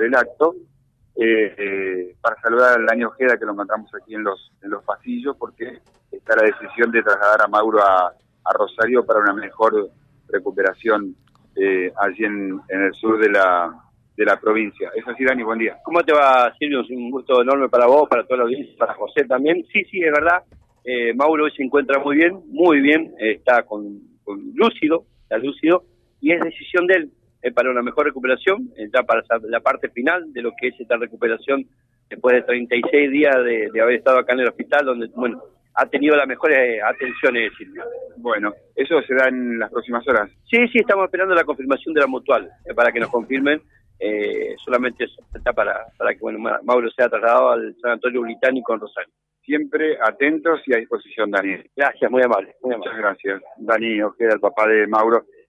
el acto, eh, eh, para saludar al Dani Ojeda que lo encontramos aquí en los, en los pasillos, porque está la decisión de trasladar a Mauro a, Rosario para una mejor recuperación eh, allí en, en el sur de la, de la provincia. Es así, Dani, buen día. ¿Cómo te va, Silvio? Un gusto enorme para vos, para toda la audiencia, para José también. Sí, sí, es verdad. Eh, Mauro hoy se encuentra muy bien, muy bien, eh, está con, con lúcido, está lúcido, y es decisión de él eh, para una mejor recuperación, ya para la parte final de lo que es esta recuperación después de 36 días de, de haber estado acá en el hospital, donde, bueno, ha tenido las mejores atenciones, Silvio. Bueno, ¿eso será en las próximas horas? Sí, sí, estamos esperando la confirmación de la mutual, eh, para que nos confirmen eh, solamente eso está para, para que bueno, Mauro sea trasladado al San Antonio Británico en Rosario. Siempre atentos y a disposición, Dani. Gracias, muy amable. Muy amable. Muchas gracias. Dani Ojeda, el papá de Mauro.